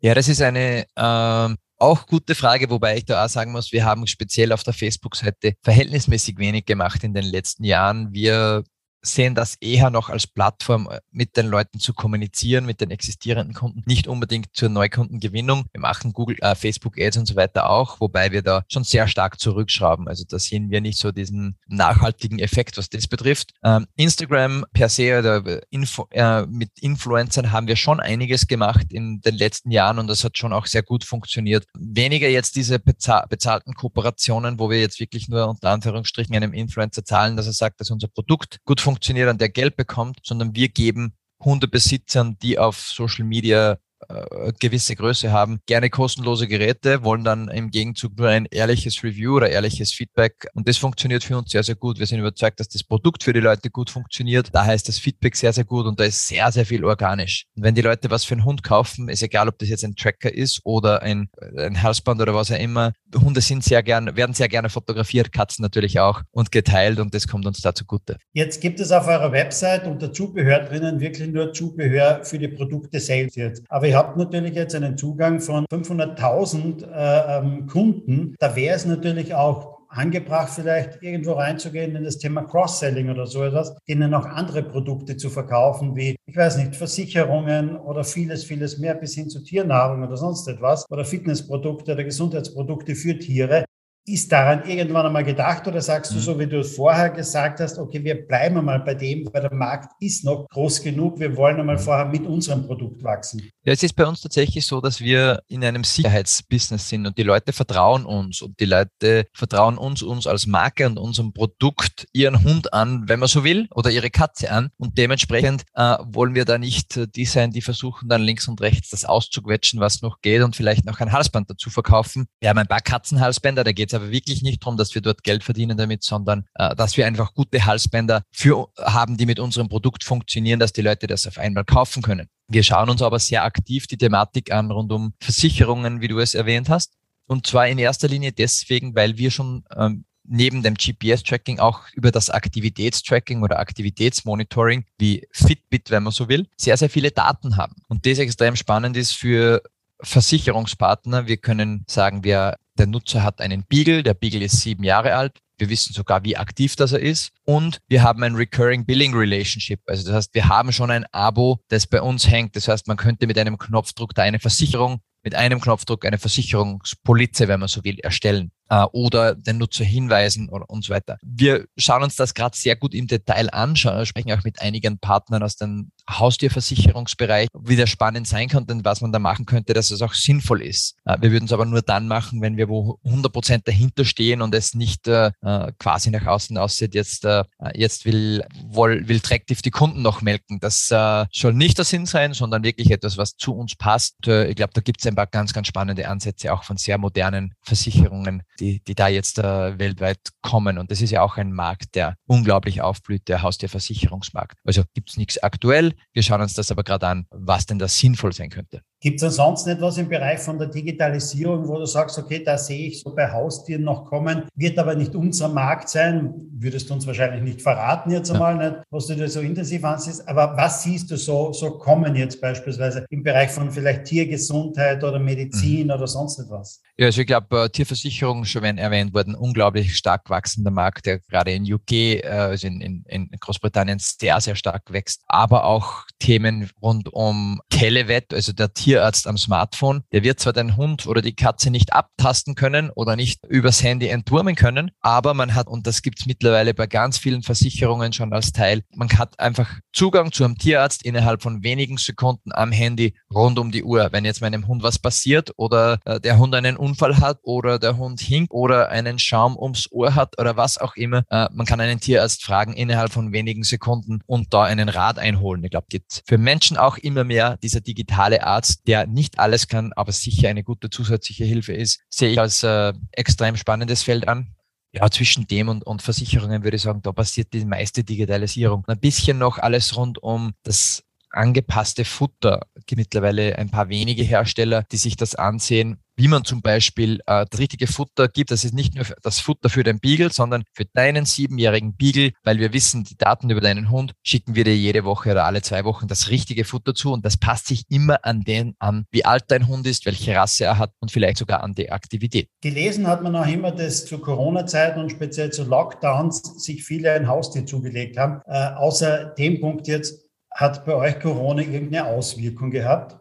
Ja, das ist eine äh, auch gute Frage, wobei ich da auch sagen muss, wir haben speziell auf der Facebook-Seite verhältnismäßig wenig gemacht in den letzten Jahren. Wir sehen das eher noch als Plattform, äh, mit den Leuten zu kommunizieren, mit den existierenden Kunden, nicht unbedingt zur Neukundengewinnung. Wir machen Google, äh, Facebook Ads und so weiter auch, wobei wir da schon sehr stark zurückschrauben. Also da sehen wir nicht so diesen nachhaltigen Effekt, was das betrifft. Ähm, Instagram per se oder Info, äh, mit Influencern haben wir schon einiges gemacht in den letzten Jahren und das hat schon auch sehr gut funktioniert. Weniger jetzt diese bezahlten Kooperationen, wo wir jetzt wirklich nur unter Anführungsstrichen einem Influencer zahlen, dass er sagt, dass unser Produkt gut funktioniert funktioniert und der Geld bekommt, sondern wir geben Hundebesitzern, die auf Social Media äh, gewisse Größe haben, gerne kostenlose Geräte, wollen dann im Gegenzug nur ein ehrliches Review oder ehrliches Feedback. Und das funktioniert für uns sehr, sehr gut. Wir sind überzeugt, dass das Produkt für die Leute gut funktioniert. Daher ist das Feedback sehr, sehr gut und da ist sehr, sehr viel organisch. Und wenn die Leute was für einen Hund kaufen, ist egal, ob das jetzt ein Tracker ist oder ein, ein Halsband oder was auch immer. Hunde sind sehr gern, werden sehr gerne fotografiert, Katzen natürlich auch und geteilt und das kommt uns da zugute. Jetzt gibt es auf eurer Website unter Zubehör drinnen wirklich nur Zubehör für die Produkte selbst jetzt. Aber ihr habt natürlich jetzt einen Zugang von 500.000 äh, ähm, Kunden. Da wäre es natürlich auch angebracht, vielleicht irgendwo reinzugehen in das Thema Cross-Selling oder so etwas, denen auch andere Produkte zu verkaufen, wie, ich weiß nicht, Versicherungen oder vieles, vieles mehr bis hin zu Tiernahrung oder sonst etwas oder Fitnessprodukte oder Gesundheitsprodukte für Tiere. Ist daran irgendwann einmal gedacht oder sagst du mhm. so, wie du es vorher gesagt hast, okay, wir bleiben einmal bei dem, weil der Markt ist noch groß genug, wir wollen einmal mhm. vorher mit unserem Produkt wachsen? Ja, es ist bei uns tatsächlich so, dass wir in einem Sicherheitsbusiness sind und die Leute vertrauen uns und die Leute vertrauen uns, uns als Marke und unserem Produkt ihren Hund an, wenn man so will, oder ihre Katze an und dementsprechend äh, wollen wir da nicht äh, die sein, die versuchen dann links und rechts das auszuquetschen, was noch geht und vielleicht noch ein Halsband dazu verkaufen. Wir haben ein paar Katzenhalsbänder, da geht es aber wirklich nicht darum, dass wir dort Geld verdienen damit, sondern äh, dass wir einfach gute Halsbänder für haben, die mit unserem Produkt funktionieren, dass die Leute das auf einmal kaufen können. Wir schauen uns aber sehr aktiv die Thematik an rund um Versicherungen, wie du es erwähnt hast. Und zwar in erster Linie deswegen, weil wir schon ähm, neben dem GPS-Tracking auch über das Aktivitätstracking oder Aktivitätsmonitoring wie Fitbit, wenn man so will, sehr, sehr viele Daten haben. Und das extrem spannend ist für Versicherungspartner. Wir können sagen, wir der Nutzer hat einen Beagle, der Beagle ist sieben Jahre alt. Wir wissen sogar, wie aktiv das er ist. Und wir haben ein Recurring Billing Relationship. Also das heißt, wir haben schon ein Abo, das bei uns hängt. Das heißt, man könnte mit einem Knopfdruck da eine Versicherung, mit einem Knopfdruck eine Versicherungspolize, wenn man so will, erstellen äh, oder den Nutzer hinweisen und, so weiter. Wir schauen uns das gerade sehr gut im Detail an, sprechen auch mit einigen Partnern aus dem Haustierversicherungsbereich, wie das spannend sein könnte und was man da machen könnte, dass es auch sinnvoll ist. Äh, wir würden es aber nur dann machen, wenn wir wo 100 Prozent dahinter stehen und es nicht äh, äh, quasi nach außen aussieht, jetzt, äh, jetzt will, will, will Tractive die Kunden noch melken. Das soll nicht der Sinn sein, sondern wirklich etwas, was zu uns passt. Ich glaube, da gibt es ein paar ganz, ganz spannende Ansätze auch von sehr modernen Versicherungen, die, die da jetzt äh, weltweit kommen. Und das ist ja auch ein Markt, der unglaublich aufblüht, der Haustierversicherungsmarkt. Also gibt es nichts aktuell. Wir schauen uns das aber gerade an, was denn da sinnvoll sein könnte. Gibt es ansonsten etwas im Bereich von der Digitalisierung, wo du sagst, okay, da sehe ich so bei Haustieren noch kommen, wird aber nicht unser Markt sein, würdest du uns wahrscheinlich nicht verraten jetzt einmal, ja. nicht, was du dir so intensiv ansiehst, aber was siehst du so, so kommen jetzt beispielsweise im Bereich von vielleicht Tiergesundheit oder Medizin mhm. oder sonst etwas? Ja, also ich glaube, äh, Tierversicherung, schon erwähnt worden, unglaublich stark wachsender Markt, der gerade in UK, äh, also in, in, in Großbritannien sehr, sehr stark wächst, aber auch Themen rund um Televet, also der Tier Tierarzt am Smartphone, der wird zwar den Hund oder die Katze nicht abtasten können oder nicht übers Handy entwurmen können, aber man hat, und das gibt es mittlerweile bei ganz vielen Versicherungen schon als Teil, man hat einfach Zugang zu einem Tierarzt innerhalb von wenigen Sekunden am Handy rund um die Uhr. Wenn jetzt meinem Hund was passiert oder äh, der Hund einen Unfall hat oder der Hund hinkt oder einen Schaum ums Ohr hat oder was auch immer, äh, man kann einen Tierarzt fragen innerhalb von wenigen Sekunden und da einen Rat einholen. Ich glaube, gibt für Menschen auch immer mehr dieser digitale Arzt, der nicht alles kann, aber sicher eine gute zusätzliche Hilfe ist, sehe ich als äh, extrem spannendes Feld an. Ja, zwischen dem und, und Versicherungen würde ich sagen, da passiert die meiste Digitalisierung. Ein bisschen noch alles rund um das angepasste Futter. Mittlerweile ein paar wenige Hersteller, die sich das ansehen wie man zum Beispiel äh, das richtige Futter gibt. Das ist nicht nur das Futter für den Beagle, sondern für deinen siebenjährigen Beagle, weil wir wissen, die Daten über deinen Hund schicken wir dir jede Woche oder alle zwei Wochen das richtige Futter zu und das passt sich immer an den an, wie alt dein Hund ist, welche Rasse er hat und vielleicht sogar an die Aktivität. Gelesen hat man auch immer, dass zu Corona-Zeiten und speziell zu Lockdowns sich viele ein Haustier zugelegt haben. Äh, außer dem Punkt jetzt, hat bei euch Corona irgendeine Auswirkung gehabt?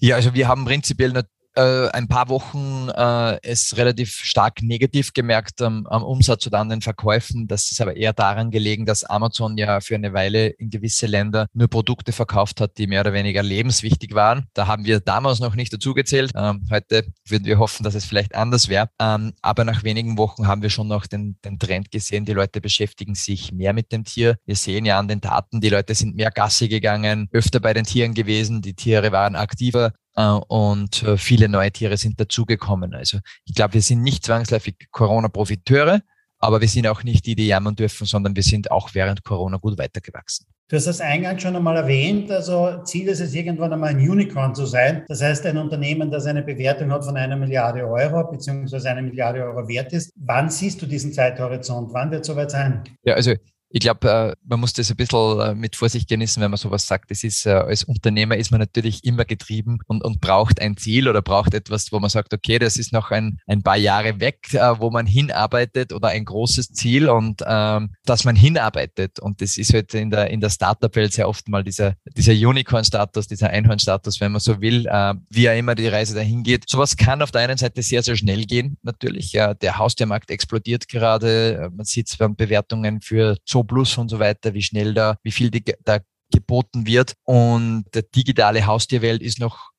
Ja, also wir haben prinzipiell äh, ein paar Wochen äh, es relativ stark negativ gemerkt am, am, Umsatz oder an den Verkäufen. Das ist aber eher daran gelegen, dass Amazon ja für eine Weile in gewisse Länder nur Produkte verkauft hat, die mehr oder weniger lebenswichtig waren. Da haben wir damals noch nicht dazugezählt. Ähm, heute würden wir hoffen, dass es vielleicht anders wäre. Ähm, aber nach wenigen Wochen haben wir schon noch den, den Trend gesehen. Die Leute beschäftigen sich mehr mit dem Tier. Wir sehen ja an den Daten, die Leute sind mehr Gassi gegangen, öfter bei den Tieren gewesen. Die Tiere waren aktiver. Äh, und äh, viele neue Tiere sind dazugekommen. Also ich glaube, wir sind nicht zwangsläufig Corona-Profiteure, aber wir sind auch nicht die, die jammern dürfen, sondern wir sind auch während Corona gut weitergewachsen. Du hast das eingangs schon einmal erwähnt. Also Ziel ist es, irgendwann einmal ein Unicorn zu sein. Das heißt, ein Unternehmen, das eine Bewertung hat von einer Milliarde Euro, beziehungsweise eine Milliarde Euro wert ist. Wann siehst du diesen Zeithorizont? Wann wird es soweit sein? Ja, also ich glaube, äh, man muss das ein bisschen äh, mit Vorsicht genießen, wenn man sowas sagt. Das ist, äh, als Unternehmer ist man natürlich immer getrieben und, und braucht ein Ziel oder braucht etwas, wo man sagt, okay, das ist noch ein, ein paar Jahre weg, wo man hinarbeitet oder ein großes Ziel und ähm, dass man hinarbeitet. Und das ist halt in der, in der Startup-Welt sehr oft mal dieser, dieser Unicorn-Status, dieser Einhorn-Status, wenn man so will, äh, wie ja immer die Reise dahin geht. Sowas kann auf der einen Seite sehr, sehr schnell gehen, natürlich. Ja, der Haustiermarkt explodiert gerade. Man sieht es Bewertungen für so Plus und so weiter, wie schnell da, wie viel da geboten wird. Und der digitale Haustierwelt ist noch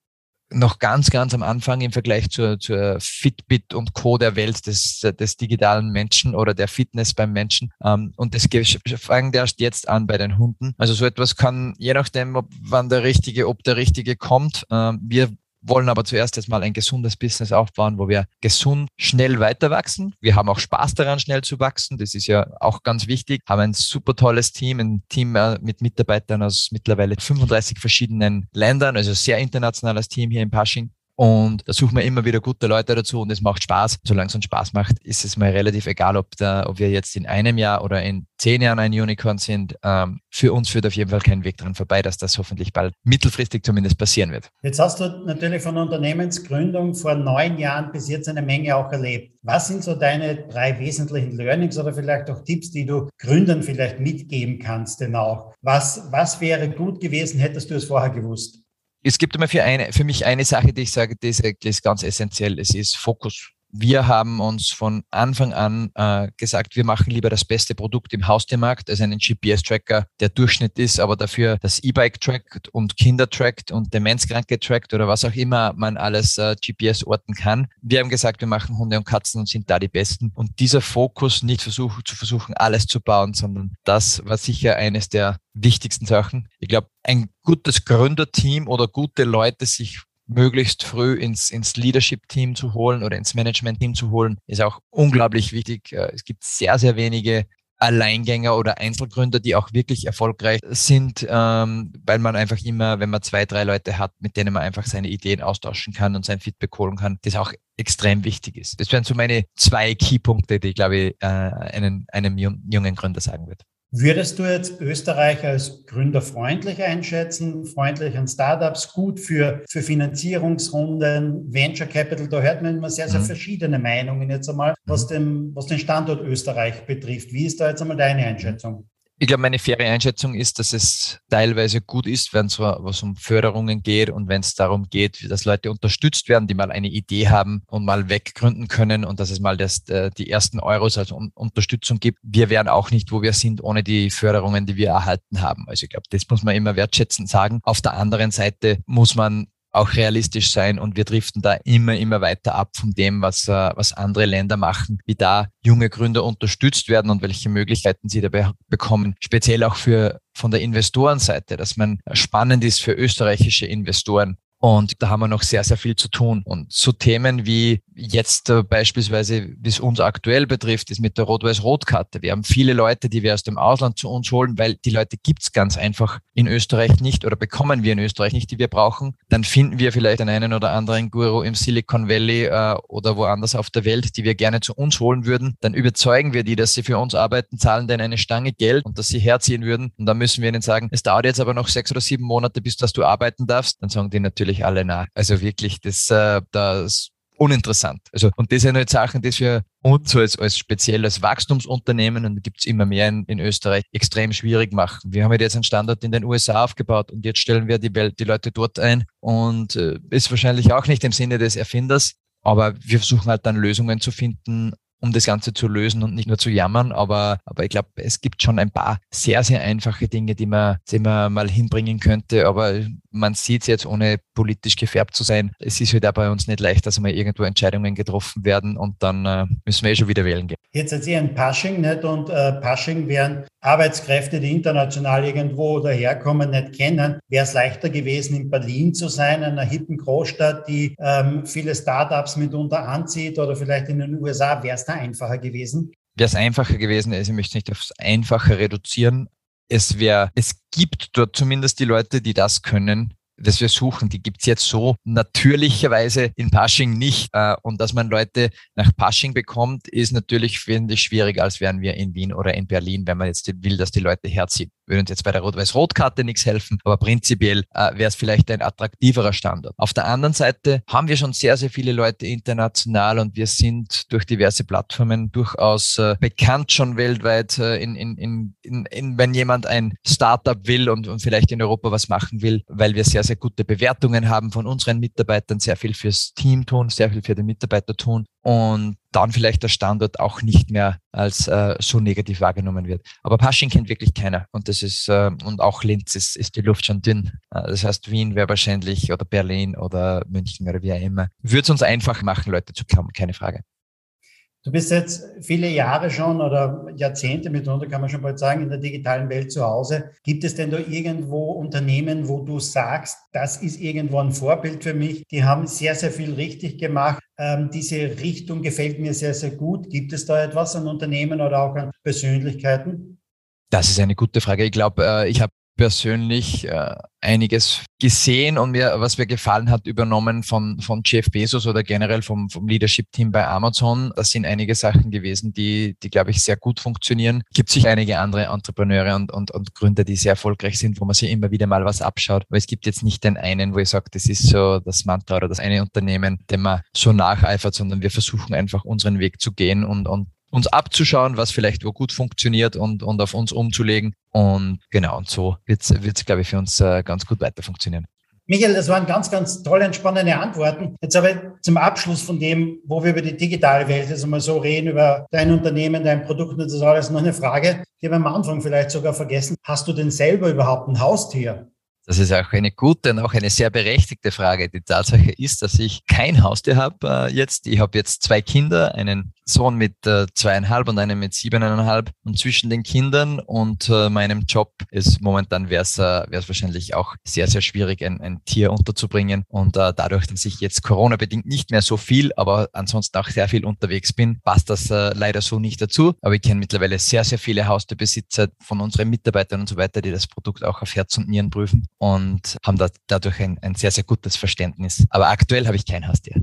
noch ganz, ganz am Anfang im Vergleich zur, zur Fitbit und Co. der Welt des, des digitalen Menschen oder der Fitness beim Menschen. Ähm, und das fängt erst jetzt an bei den Hunden. Also so etwas kann, je nachdem, ob, wann der richtige, ob der richtige kommt. Ähm, wir wollen aber zuerst jetzt mal ein gesundes Business aufbauen, wo wir gesund, schnell weiter wachsen. Wir haben auch Spaß daran, schnell zu wachsen. Das ist ja auch ganz wichtig. Haben ein super tolles Team, ein Team äh, mit Mitarbeitern aus mittlerweile 35 verschiedenen Ländern, also sehr internationales Team hier in Pasching. Und da suchen wir immer wieder gute Leute dazu und es macht Spaß. Solange es uns Spaß macht, ist es mal relativ egal, ob, da, ob wir jetzt in einem Jahr oder in zehn Jahren ein Unicorn sind. Ähm, für uns führt auf jeden Fall kein Weg dran vorbei, dass das hoffentlich bald mittelfristig zumindest passieren wird. Jetzt hast du natürlich von Unternehmensgründung vor neun Jahren bis jetzt eine Menge auch erlebt. Was sind so deine drei wesentlichen Learnings oder vielleicht auch Tipps, die du Gründern vielleicht mitgeben kannst denn auch? Was, was wäre gut gewesen, hättest du es vorher gewusst? Es gibt immer für, eine, für mich eine Sache, die ich sage, die ist, die ist ganz essentiell. Es ist Fokus. Wir haben uns von Anfang an äh, gesagt, wir machen lieber das beste Produkt im Haustiermarkt als einen GPS-Tracker, der Durchschnitt ist, aber dafür das E-Bike trackt und Kinder trackt und Demenzkranke trackt oder was auch immer man alles äh, GPS orten kann. Wir haben gesagt, wir machen Hunde und Katzen und sind da die Besten. Und dieser Fokus nicht versuchen, zu versuchen, alles zu bauen, sondern das war sicher eines der wichtigsten Sachen. Ich glaube, ein gutes Gründerteam oder gute Leute sich möglichst früh ins, ins Leadership-Team zu holen oder ins Management-Team zu holen, ist auch unglaublich wichtig. Äh, es gibt sehr, sehr wenige Alleingänger oder Einzelgründer, die auch wirklich erfolgreich sind, ähm, weil man einfach immer, wenn man zwei, drei Leute hat, mit denen man einfach seine Ideen austauschen kann und sein Feedback holen kann, das auch extrem wichtig ist. Das wären so meine zwei Keypunkte, die, glaube ich, äh, einen, einem jungen Gründer sagen wird. Würdest du jetzt Österreich als gründerfreundlich einschätzen, freundlich an Startups, gut für, für Finanzierungsrunden, Venture Capital? Da hört man immer sehr, sehr mhm. verschiedene Meinungen jetzt einmal, was, mhm. den, was den Standort Österreich betrifft. Wie ist da jetzt einmal deine Einschätzung? Ich glaube, meine faire Einschätzung ist, dass es teilweise gut ist, wenn es was um Förderungen geht und wenn es darum geht, dass Leute unterstützt werden, die mal eine Idee haben und mal weggründen können und dass es mal das, äh, die ersten Euros als Unterstützung gibt. Wir wären auch nicht, wo wir sind, ohne die Förderungen, die wir erhalten haben. Also ich glaube, das muss man immer wertschätzend sagen. Auf der anderen Seite muss man auch realistisch sein und wir driften da immer, immer weiter ab von dem, was, äh, was andere Länder machen, wie da junge Gründer unterstützt werden und welche Möglichkeiten sie dabei bekommen. Speziell auch für von der Investorenseite, dass man spannend ist für österreichische Investoren Und da haben wir noch sehr, sehr viel zu tun. Und so Themen wie jetzt äh, beispielsweise, wie es uns aktuell betrifft, ist mit der Rot-Weiß-Rot-Karte. Wir haben viele Leute, die wir aus dem Ausland zu uns holen, weil die Leute gibt's ganz einfach in Österreich nicht oder bekommen wir in Österreich nicht, die wir brauchen. Dann finden wir vielleicht den einen oder anderen Guru im Silicon Valley äh, oder woanders auf der Welt, die wir gerne zu uns holen würden. Dann überzeugen wir die, dass sie für uns arbeiten, zahlen denen eine Stange Geld und dass sie herziehen würden. Und dann müssen wir ihnen sagen, es dauert jetzt aber noch sechs oder sieben Monate, bis dass du arbeiten darfst. Dann sagen die natürlich alle nach. Also wirklich, das, äh, das uninteressant. Also, und das sind halt Sachen, die für uns als, als spezielles Wachstumsunternehmen, und da gibt es immer mehr in, in Österreich, extrem schwierig machen. Wir haben halt jetzt einen Standort in den USA aufgebaut und jetzt stellen wir die, Welt, die Leute dort ein und äh, ist wahrscheinlich auch nicht im Sinne des Erfinders, aber wir versuchen halt dann Lösungen zu finden, um das Ganze zu lösen und nicht nur zu jammern. Aber, aber ich glaube, es gibt schon ein paar sehr, sehr einfache Dinge, die man, die man mal hinbringen könnte. Aber man sieht es jetzt, ohne politisch gefärbt zu sein. Es ist halt auch bei uns nicht leicht, dass mal irgendwo Entscheidungen getroffen werden und dann äh, müssen wir eh schon wieder wählen gehen. Jetzt seid ihr ein Pasching nicht und äh, Pasching wären Arbeitskräfte, die international irgendwo daherkommen, nicht kennen. Wäre es leichter gewesen, in Berlin zu sein, einer hippen Großstadt, die ähm, viele Startups mitunter anzieht oder vielleicht in den USA, wäre es da einfacher gewesen? Wäre es einfacher gewesen, also ich möchte nicht aufs Einfache reduzieren. Es wäre, es gibt dort zumindest die Leute, die das können, das wir suchen, die gibt's jetzt so natürlicherweise in Pasching nicht. Äh, und dass man Leute nach Pasching bekommt, ist natürlich, finde ich, schwieriger, als wären wir in Wien oder in Berlin, wenn man jetzt will, dass die Leute herziehen würde uns jetzt bei der Rot-Weiß-Rot-Karte nichts helfen, aber prinzipiell äh, wäre es vielleicht ein attraktiverer Standort. Auf der anderen Seite haben wir schon sehr, sehr viele Leute international und wir sind durch diverse Plattformen durchaus äh, bekannt schon weltweit, in, in, in, in, wenn jemand ein Startup will und, und vielleicht in Europa was machen will, weil wir sehr, sehr gute Bewertungen haben von unseren Mitarbeitern, sehr viel fürs Team tun, sehr viel für den Mitarbeiter tun und dann vielleicht der Standort auch nicht mehr als äh, so negativ wahrgenommen wird. Aber Pasching kennt wirklich keiner und das ist äh, und auch Linz ist, ist die Luft schon dünn. Äh, das heißt, Wien wäre wahrscheinlich oder Berlin oder München oder wie auch immer. Würde es uns einfach machen, Leute zu kommen, keine Frage. Du bist jetzt viele Jahre schon oder Jahrzehnte mitunter, kann man schon bald sagen, in der digitalen Welt zu Hause. Gibt es denn da irgendwo Unternehmen, wo du sagst, das ist irgendwo ein Vorbild für mich? Die haben sehr, sehr viel richtig gemacht. Ähm, diese Richtung gefällt mir sehr, sehr gut. Gibt es da etwas an Unternehmen oder auch an Persönlichkeiten? Das ist eine gute Frage. Ich glaube, äh, ich habe persönlich äh, einiges gesehen und mir, was mir gefallen hat, übernommen von, von Jeff Bezos oder generell vom, vom Leadership-Team bei Amazon. Das sind einige Sachen gewesen, die, die glaube ich, sehr gut funktionieren. Gibt sich einige andere Entrepreneure und, und, und Gründer, die sehr erfolgreich sind, wo man sich immer wieder mal was abschaut. Aber es gibt jetzt nicht den einen, wo ich sage, das ist so das Mantra oder das eine Unternehmen, dem man so nacheifert, sondern wir versuchen einfach unseren Weg zu gehen und, und uns abzuschauen, was vielleicht wo gut funktioniert und, und auf uns umzulegen. Und genau, und so wird es, glaube ich, für uns äh, ganz gut weiter funktionieren. Michael, das waren ganz, ganz tolle und spannende Antworten. Jetzt aber zum Abschluss von dem, wo wir über die digitale Welt jetzt einmal so reden, über dein Unternehmen, dein Produkt und das alles, noch eine Frage, die haben wir am Anfang vielleicht sogar vergessen. Hast du denn selber überhaupt ein Haustier? Das ist auch eine gute und auch eine sehr berechtigte Frage. Die Tatsache ist, dass ich kein Haustier habe äh, jetzt. Ich habe jetzt zwei Kinder, einen Sohn mit äh, zweieinhalb und einen mit siebeneinhalb. Und zwischen den Kindern und äh, meinem Job ist momentan wäre es äh, wahrscheinlich auch sehr, sehr schwierig, ein, ein Tier unterzubringen. Und äh, dadurch, dass ich jetzt Corona-bedingt nicht mehr so viel, aber ansonsten auch sehr viel unterwegs bin, passt das äh, leider so nicht dazu. Aber ich kenne mittlerweile sehr, sehr viele Haustierbesitzer von unseren Mitarbeitern und so weiter, die das Produkt auch auf Herz und Nieren prüfen und haben da dadurch ein, ein sehr, sehr gutes Verständnis. Aber aktuell habe ich kein Haustier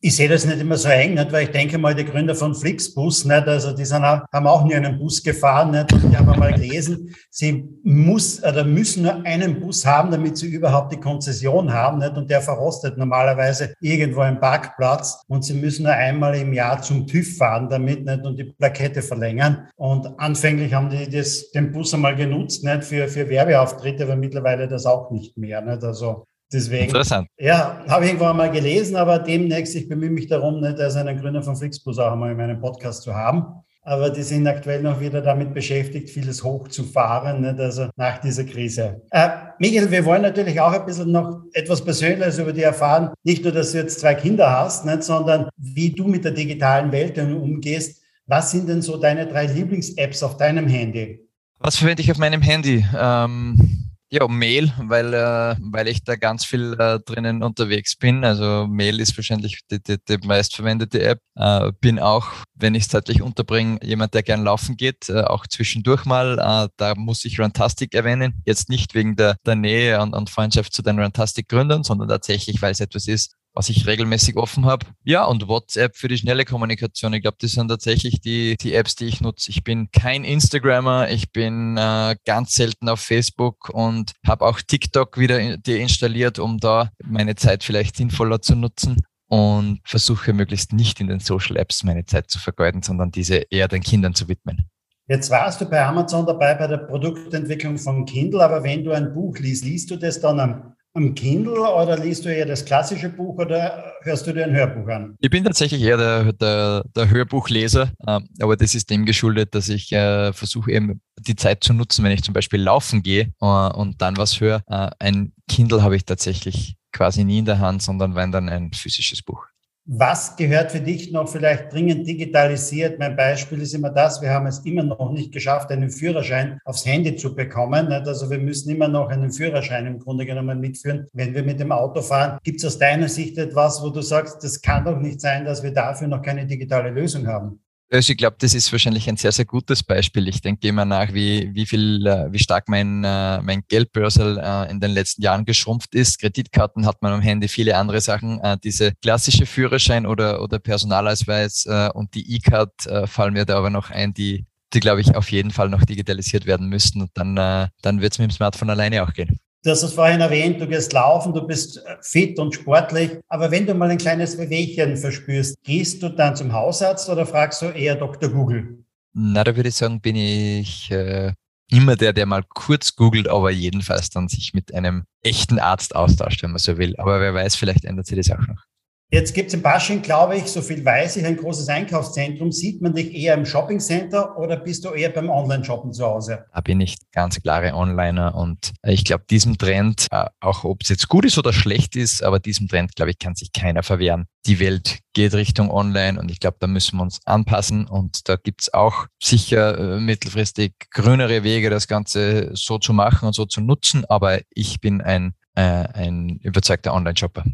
ich sehe das nicht immer so eng, nicht? weil ich denke mal, die Gründer von Flixbus, nicht? also die sind auch, haben auch nie einen Bus gefahren. Nicht? Und ich habe mal gelesen, sie muss oder müssen nur einen Bus haben, damit sie überhaupt die Konzession haben. Nicht? Und der verrostet normalerweise irgendwo im Parkplatz und sie müssen nur einmal im Jahr zum TÜV fahren damit nicht? und die Plakette verlängern. Und anfänglich haben die das, den Bus einmal genutzt nicht? Für, für Werbeauftritte, aber mittlerweile das auch nicht mehr. Nicht? Also Deswegen, Interessant. Ja, habe ich irgendwann mal gelesen, aber demnächst, ich bemühe mich darum, nicht als einen Gründer von Flixbus auch einmal in meinem Podcast zu haben. Aber die sind aktuell noch wieder damit beschäftigt, vieles hochzufahren, nicht? also nach dieser Krise. Äh, Michael, wir wollen natürlich auch ein bisschen noch etwas Persönliches über dich erfahren. Nicht nur, dass du jetzt zwei Kinder hast, nicht? sondern wie du mit der digitalen Welt umgehst. Was sind denn so deine drei Lieblings-Apps auf deinem Handy? Was verwende ich auf meinem Handy? Ähm Ja, Mail, weil, äh, weil ich da ganz viel äh, drinnen unterwegs bin. Also Mail ist wahrscheinlich die, die, die meistverwendete App. Äh, bin auch, wenn ich es zeitlich unterbringe, jemand, der gern laufen geht, äh, auch zwischendurch mal. Äh, da muss ich Runtastic erwähnen. Jetzt nicht wegen der, der Nähe und, und Freundschaft zu den Runtastic-Gründern, sondern tatsächlich, weil es etwas ist, was ich regelmäßig offen habe. Ja, und WhatsApp für die schnelle Kommunikation. Ich glaube, das sind tatsächlich die, die Apps, die ich nutze. Ich bin kein Instagrammer, ich bin äh, ganz selten auf Facebook und habe auch TikTok wieder deinstalliert, um da meine Zeit vielleicht sinnvoller zu nutzen und versuche möglichst nicht in den Social Apps meine Zeit zu vergeuden, sondern diese eher den Kindern zu widmen. Jetzt warst du bei Amazon dabei bei der Produktentwicklung von Kindle, aber wenn du ein Buch liest, liest du das dann am am Kindle oder liest du eher das klassische Buch oder hörst du dir ein Hörbuch an? Ich bin tatsächlich eher der, der, der Hörbuchleser, ähm, aber das ist dem geschuldet, dass ich äh, versuche eben die Zeit zu nutzen, wenn ich zum Beispiel laufen gehe äh, und dann was höre. Äh, ein Kindle habe ich tatsächlich quasi nie in der Hand, sondern wenn dann ein physisches Buch. Was gehört für dich noch vielleicht dringend digitalisiert? Mein Beispiel ist immer das, wir haben es immer noch nicht geschafft, einen Führerschein aufs Handy zu bekommen. Also wir müssen immer noch einen Führerschein im Grunde genommen mitführen, wenn wir mit dem Auto fahren. Gibt es aus deiner Sicht etwas, wo du sagst, das kann doch nicht sein, dass wir dafür noch keine digitale Lösung haben? Also ich glaube, das ist wahrscheinlich ein sehr, sehr gutes Beispiel. Ich denke immer nach, wie, wie viel, äh, wie stark mein, äh, mein Geldbörsel äh, in den letzten Jahren geschrumpft ist. Kreditkarten hat man am Handy, viele andere Sachen. Diese klassische Führerschein oder, oder Personalausweis und die E-Card fallen mir da aber noch ein, die, die glaube ich auf jeden Fall noch digitalisiert werden müssten. Und dann, dann wird es mit dem Smartphone alleine auch gehen. Du hast es vorhin erwähnt, du gehst laufen, du bist äh, fit und sportlich. Aber wenn du mal ein kleines Wehwehchen verspürst, gehst du dann zum Hausarzt oder fragst du eher Dr. Google? Na, da würde ich sagen, bin ich äh, immer der, der mal kurz googelt, aber jedenfalls dann sich mit einem echten Arzt austauscht, wenn man so will. Aber wer weiß, vielleicht ändert sich das auch noch. Jetzt gibt es in Basching, glaube ich, so viel weiß ich, ein großes Einkaufszentrum. Sieht man dich eher im Shoppingcenter oder bist du eher beim Online-Shoppen zu Hause? Da bin ich ganz klare Onliner und ich glaube, diesem Trend, äh, auch ob es jetzt gut ist oder schlecht ist, aber diesem Trend, glaube ich, kann sich keiner verwehren. Die Welt geht Richtung Online und ich glaube, da müssen wir uns anpassen und da gibt es auch sicher äh, mittelfristig grünere Wege, das Ganze so zu machen und so zu nutzen, aber ich bin ein, äh, ein überzeugter Online-Shopper.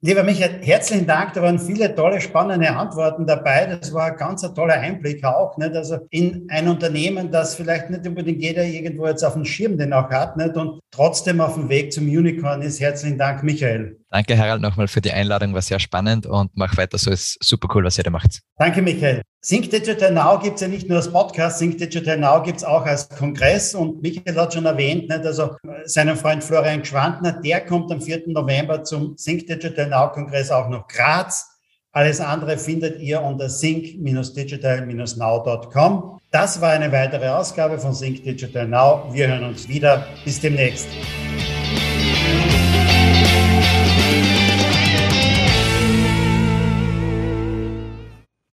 Lieber Michael, herzlichen Dank. Da waren viele tolle, spannende Antworten dabei. Das war ein ganz toller Einblick auch. Nicht? Also in ein Unternehmen, das vielleicht nicht unbedingt jeder irgendwo jetzt auf dem Schirm den auch hat nicht? und trotzdem auf dem Weg zum Unicorn ist. Herzlichen Dank, Michael. Danke, Harald, nochmal für die Einladung. War sehr spannend und mach weiter so. Ist super cool, was ihr da macht. Danke, Michael. Sync Digital Now gibt es ja nicht nur als Podcast, Sync Digital Now gibt es auch als Kongress und Michael hat schon erwähnt, nicht? also seinen Freund Florian Gschwandner, der kommt am 4. November zum Sync Digital Now Kongress auch nach Graz. Alles andere findet ihr unter sync-digital-now.com. Das war eine weitere Ausgabe von Sync Digital Now. Wir hören uns wieder. Bis demnächst.